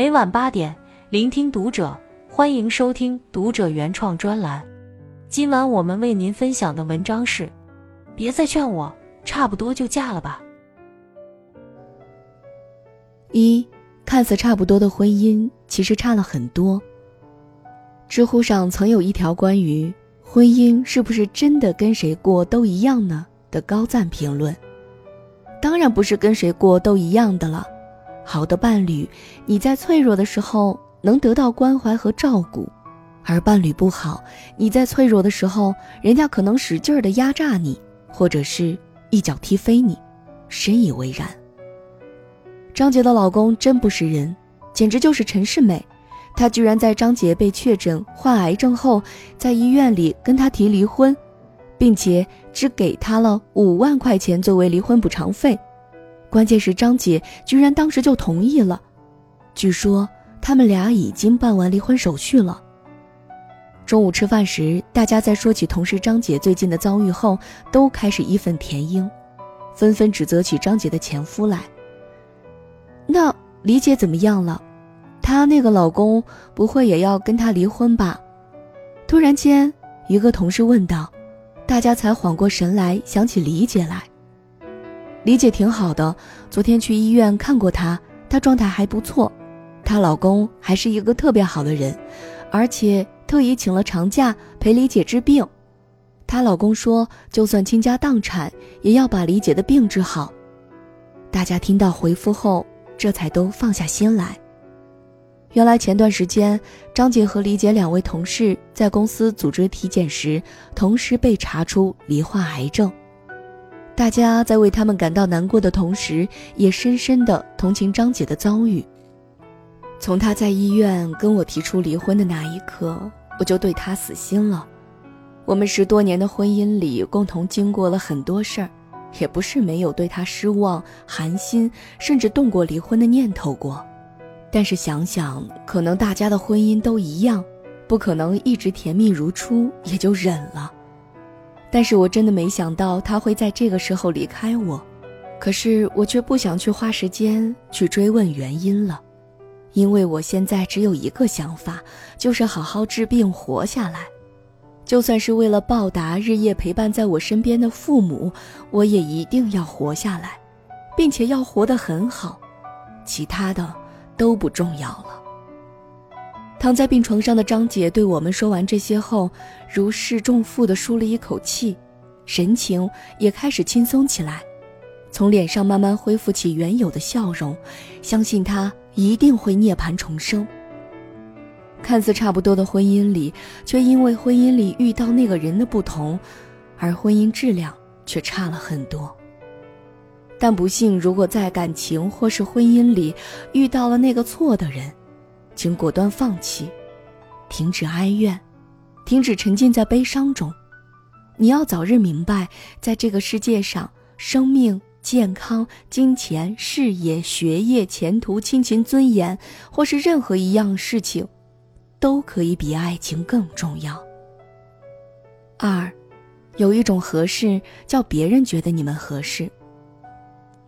每晚八点，聆听读者，欢迎收听读者原创专栏。今晚我们为您分享的文章是：别再劝我，差不多就嫁了吧。一，看似差不多的婚姻，其实差了很多。知乎上曾有一条关于婚姻是不是真的跟谁过都一样呢的高赞评论。当然不是跟谁过都一样的了。好的伴侣，你在脆弱的时候能得到关怀和照顾；而伴侣不好，你在脆弱的时候，人家可能使劲儿的压榨你，或者是一脚踢飞你，深以为然。张杰的老公真不是人，简直就是陈世美。他居然在张杰被确诊患癌症后，在医院里跟他提离婚，并且只给他了五万块钱作为离婚补偿费。关键是张姐居然当时就同意了。据说他们俩已经办完离婚手续了。中午吃饭时，大家在说起同事张姐最近的遭遇后，都开始义愤填膺，纷纷指责起张杰的前夫来。那李姐怎么样了？她那个老公不会也要跟她离婚吧？突然间，一个同事问道，大家才缓过神来，想起李姐来。李姐挺好的，昨天去医院看过她，她状态还不错。她老公还是一个特别好的人，而且特意请了长假陪李姐治病。她老公说，就算倾家荡产，也要把李姐的病治好。大家听到回复后，这才都放下心来。原来前段时间，张姐和李姐两位同事在公司组织体检时，同时被查出罹患癌症。大家在为他们感到难过的同时，也深深的同情张姐的遭遇。从她在医院跟我提出离婚的那一刻，我就对她死心了。我们十多年的婚姻里，共同经过了很多事儿，也不是没有对她失望、寒心，甚至动过离婚的念头过。但是想想，可能大家的婚姻都一样，不可能一直甜蜜如初，也就忍了。但是我真的没想到他会在这个时候离开我，可是我却不想去花时间去追问原因了，因为我现在只有一个想法，就是好好治病活下来。就算是为了报答日夜陪伴在我身边的父母，我也一定要活下来，并且要活得很好，其他的。都不重要了。躺在病床上的张姐对我们说完这些后，如释重负地舒了一口气，神情也开始轻松起来，从脸上慢慢恢复起原有的笑容，相信她一定会涅槃重生。看似差不多的婚姻里，却因为婚姻里遇到那个人的不同，而婚姻质量却差了很多。但不幸，如果在感情或是婚姻里遇到了那个错的人，请果断放弃，停止哀怨，停止沉浸在悲伤中。你要早日明白，在这个世界上，生命、健康、金钱、事业、学业、前途、亲情、尊严，或是任何一样事情，都可以比爱情更重要。二，有一种合适，叫别人觉得你们合适。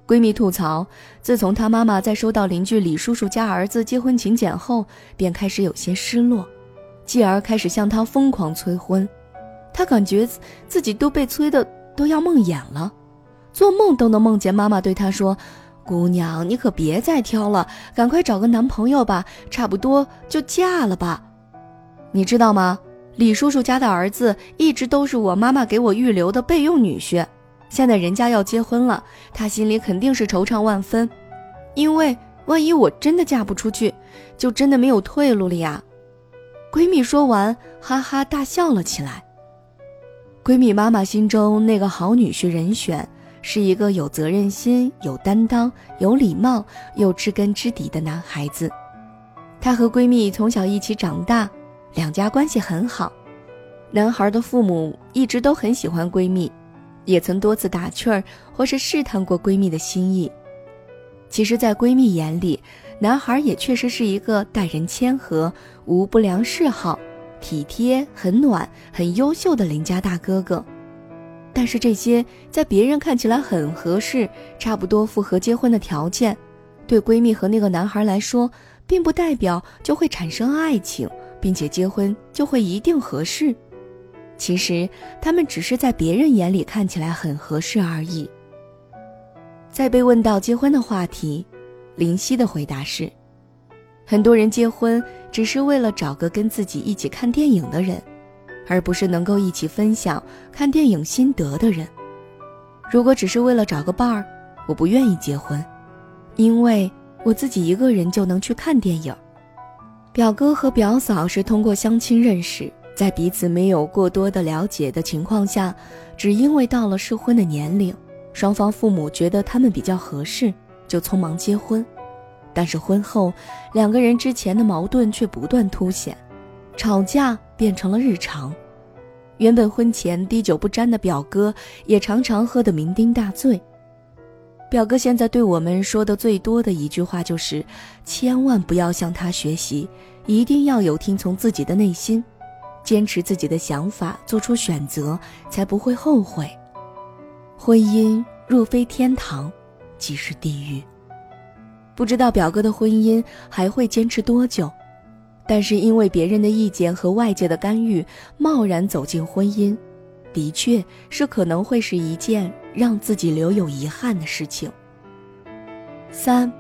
闺蜜吐槽，自从她妈妈在收到邻居李叔叔家儿子结婚请柬后，便开始有些失落，继而开始向她疯狂催婚。她感觉自己都被催的都要梦魇了，做梦都能梦见妈妈对她说：“姑娘，你可别再挑了，赶快找个男朋友吧，差不多就嫁了吧。”你知道吗？李叔叔家的儿子一直都是我妈妈给我预留的备用女婿。现在人家要结婚了，她心里肯定是惆怅万分，因为万一我真的嫁不出去，就真的没有退路了呀。闺蜜说完，哈哈大笑了起来。闺蜜妈妈心中那个好女婿人选，是一个有责任心、有担当、有礼貌又知根知底的男孩子。她和闺蜜从小一起长大，两家关系很好。男孩的父母一直都很喜欢闺蜜。也曾多次打趣儿或是试探过闺蜜的心意。其实，在闺蜜眼里，男孩也确实是一个待人谦和、无不良嗜好、体贴、很暖、很优秀的邻家大哥哥。但是，这些在别人看起来很合适、差不多符合结婚的条件，对闺蜜和那个男孩来说，并不代表就会产生爱情，并且结婚就会一定合适。其实他们只是在别人眼里看起来很合适而已。在被问到结婚的话题，林夕的回答是：很多人结婚只是为了找个跟自己一起看电影的人，而不是能够一起分享看电影心得的人。如果只是为了找个伴儿，我不愿意结婚，因为我自己一个人就能去看电影。表哥和表嫂是通过相亲认识，在彼此没有过多的了解的情况下，只因为到了适婚的年龄。双方父母觉得他们比较合适，就匆忙结婚。但是婚后，两个人之前的矛盾却不断凸显，吵架变成了日常。原本婚前滴酒不沾的表哥，也常常喝得酩酊大醉。表哥现在对我们说的最多的一句话就是：“千万不要向他学习，一定要有听从自己的内心，坚持自己的想法，做出选择，才不会后悔。”婚姻若非天堂，即是地狱。不知道表哥的婚姻还会坚持多久，但是因为别人的意见和外界的干预，贸然走进婚姻，的确是可能会是一件让自己留有遗憾的事情。三，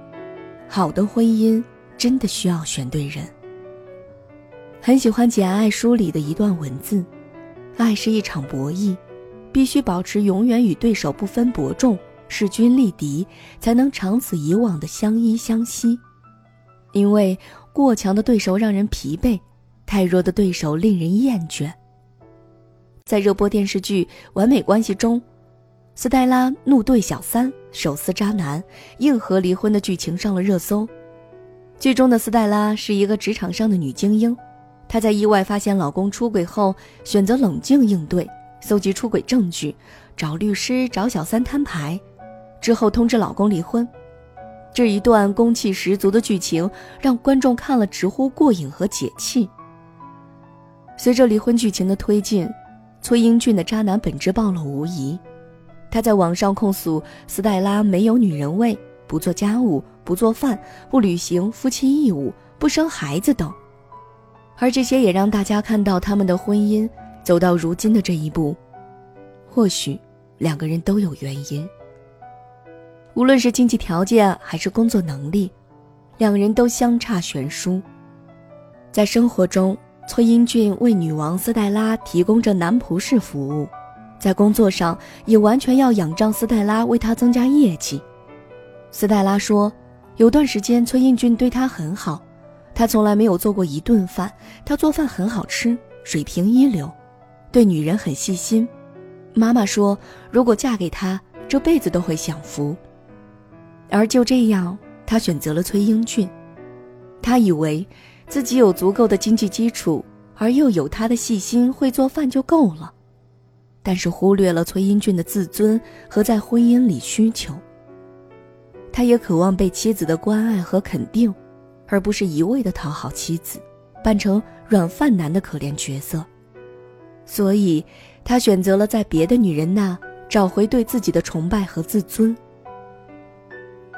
好的婚姻真的需要选对人。很喜欢《简爱》书里的一段文字：“爱是一场博弈。”必须保持永远与对手不分伯仲、势均力敌，才能长此以往的相依相惜。因为过强的对手让人疲惫，太弱的对手令人厌倦。在热播电视剧《完美关系》中，斯黛拉怒对小三、手撕渣男、硬核离婚的剧情上了热搜。剧中的斯黛拉是一个职场上的女精英，她在意外发现老公出轨后，选择冷静应对。搜集出轨证据，找律师，找小三摊牌，之后通知老公离婚。这一段攻气十足的剧情让观众看了直呼过瘾和解气。随着离婚剧情的推进，崔英俊的渣男本质暴露无遗。他在网上控诉斯黛拉没有女人味，不做家务，不做饭，不履行夫妻义务，不生孩子等。而这些也让大家看到他们的婚姻。走到如今的这一步，或许两个人都有原因。无论是经济条件还是工作能力，两人都相差悬殊。在生活中，崔英俊为女王斯黛拉提供着男仆式服务；在工作上，也完全要仰仗斯黛拉为他增加业绩。斯黛拉说，有段时间崔英俊对她很好，他从来没有做过一顿饭，他做饭很好吃，水平一流。对女人很细心，妈妈说，如果嫁给他，这辈子都会享福。而就这样，她选择了崔英俊。她以为自己有足够的经济基础，而又有他的细心，会做饭就够了，但是忽略了崔英俊的自尊和在婚姻里需求。他也渴望被妻子的关爱和肯定，而不是一味的讨好妻子，扮成软饭男的可怜角色。所以，他选择了在别的女人那找回对自己的崇拜和自尊。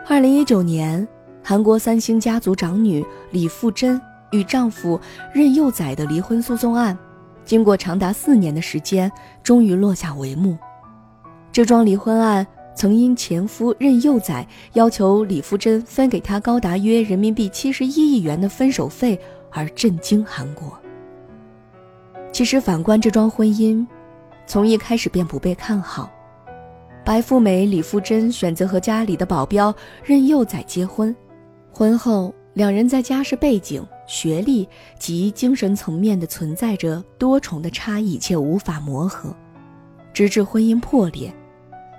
二零一九年，韩国三星家族长女李富真与丈夫任佑宰的离婚诉讼案，经过长达四年的时间，终于落下帷幕。这桩离婚案曾因前夫任佑宰要求李富真分给他高达约人民币七十一亿元的分手费而震惊韩国。其实反观这桩婚姻，从一开始便不被看好。白富美李富真选择和家里的保镖任幼宰结婚，婚后两人在家世背景、学历及精神层面的存在着多重的差异，且无法磨合，直至婚姻破裂。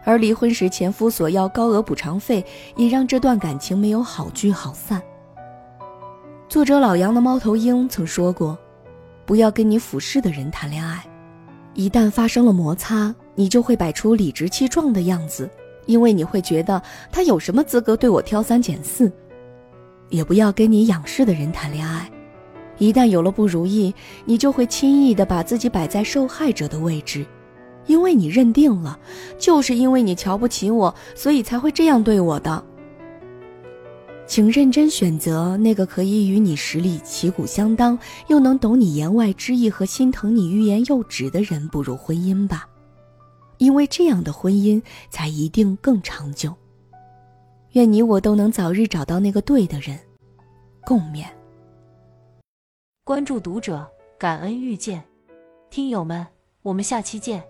而离婚时前夫索要高额补偿费，也让这段感情没有好聚好散。作者老杨的猫头鹰曾说过。不要跟你俯视的人谈恋爱，一旦发生了摩擦，你就会摆出理直气壮的样子，因为你会觉得他有什么资格对我挑三拣四。也不要跟你仰视的人谈恋爱，一旦有了不如意，你就会轻易的把自己摆在受害者的位置，因为你认定了，就是因为你瞧不起我，所以才会这样对我的。请认真选择那个可以与你实力旗鼓相当，又能懂你言外之意和心疼你欲言又止的人步入婚姻吧，因为这样的婚姻才一定更长久。愿你我都能早日找到那个对的人，共勉。关注读者，感恩遇见，听友们，我们下期见。